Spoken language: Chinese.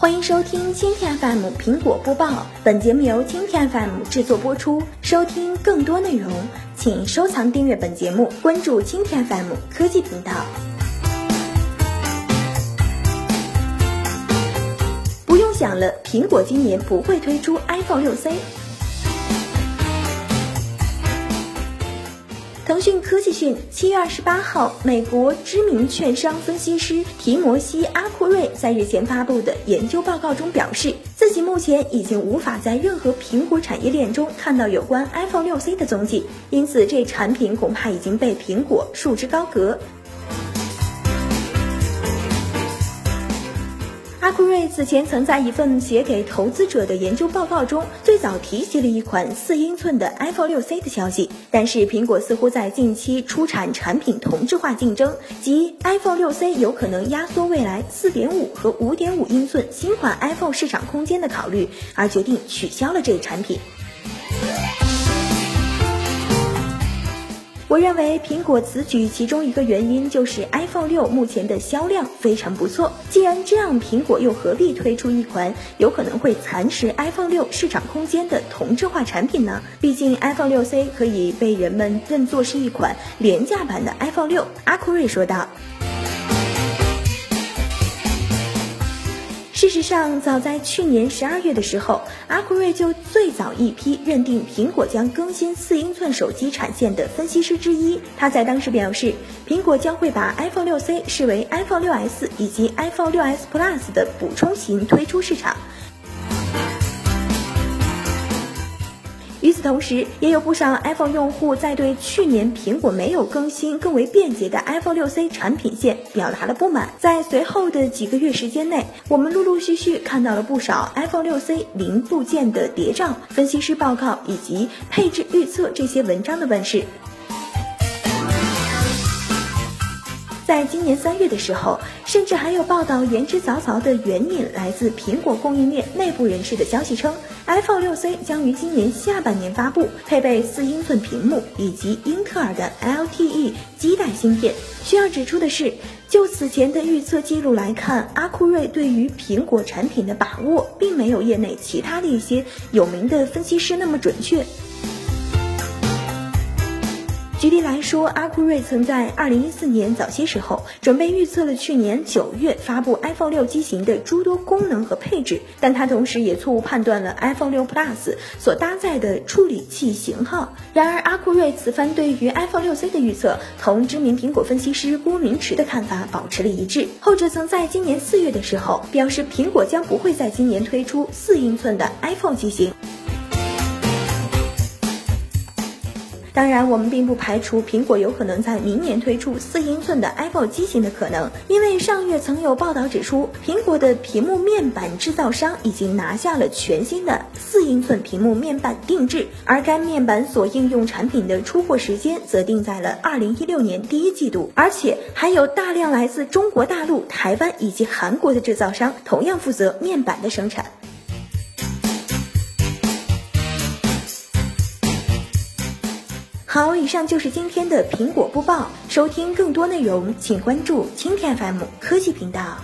欢迎收听蜻蜓 FM 苹果播报，本节目由蜻蜓 FM 制作播出。收听更多内容，请收藏订阅本节目，关注蜻蜓 FM 科技频道。不用想了，苹果今年不会推出 iPhone 6C。腾讯科技讯，七月二十八号，美国知名券商分析师提摩西·阿库瑞在日前发布的研究报告中表示，自己目前已经无法在任何苹果产业链中看到有关 iPhone 6C 的踪迹，因此这产品恐怕已经被苹果束之高阁。阿库瑞此前曾在一份写给投资者的研究报告中，最早提及了一款四英寸的 iPhone 6C 的消息。但是，苹果似乎在近期出产产品同质化竞争，即 iPhone 6C 有可能压缩未来四点五和五点五英寸新款 iPhone 市场空间的考虑，而决定取消了这一产品。我认为苹果此举其中一个原因就是 iPhone 六目前的销量非常不错。既然这样，苹果又何必推出一款有可能会蚕食 iPhone 六市场空间的同质化产品呢？毕竟 iPhone 六 C 可以被人们认作是一款廉价版的 iPhone 六。阿库瑞说道。事实上，早在去年十二月的时候，阿库瑞就最早一批认定苹果将更新四英寸手机产线的分析师之一。他在当时表示，苹果将会把 iPhone 6C 视为 iPhone 6s 以及 iPhone 6s Plus 的补充型推出市场。与此同时，也有不少 iPhone 用户在对去年苹果没有更新更为便捷的 iPhone 6C 产品线表达了不满。在随后的几个月时间内，我们陆陆续续看到了不少 iPhone 6C 零部件的谍照、分析师报告以及配置预测这些文章的问世。在今年三月的时候，甚至还有报道言之凿凿的援引来自苹果供应链内部人士的消息称，iPhone 6C 将于今年下半年发布，配备四英寸屏幕以及英特尔的 LTE 基带芯片。需要指出的是，就此前的预测记录来看，阿库瑞对于苹果产品的把握，并没有业内其他的一些有名的分析师那么准确。举例来说，阿库瑞曾在二零一四年早些时候准备预测了去年九月发布 iPhone 六机型的诸多功能和配置，但他同时也错误判断了 iPhone 六 Plus 所搭载的处理器型号。然而，阿库瑞此番对于 iPhone 六 C 的预测同知名苹果分析师郭明池的看法保持了一致。后者曾在今年四月的时候表示，苹果将不会在今年推出四英寸的 iPhone 机型。当然，我们并不排除苹果有可能在明年推出四英寸的 iPhone 机型的可能，因为上月曾有报道指出，苹果的屏幕面板制造商已经拿下了全新的四英寸屏幕面板定制，而该面板所应用产品的出货时间则定在了二零一六年第一季度，而且还有大量来自中国大陆、台湾以及韩国的制造商同样负责面板的生产。好，以上就是今天的苹果播报。收听更多内容，请关注蜻蜓 FM 科技频道。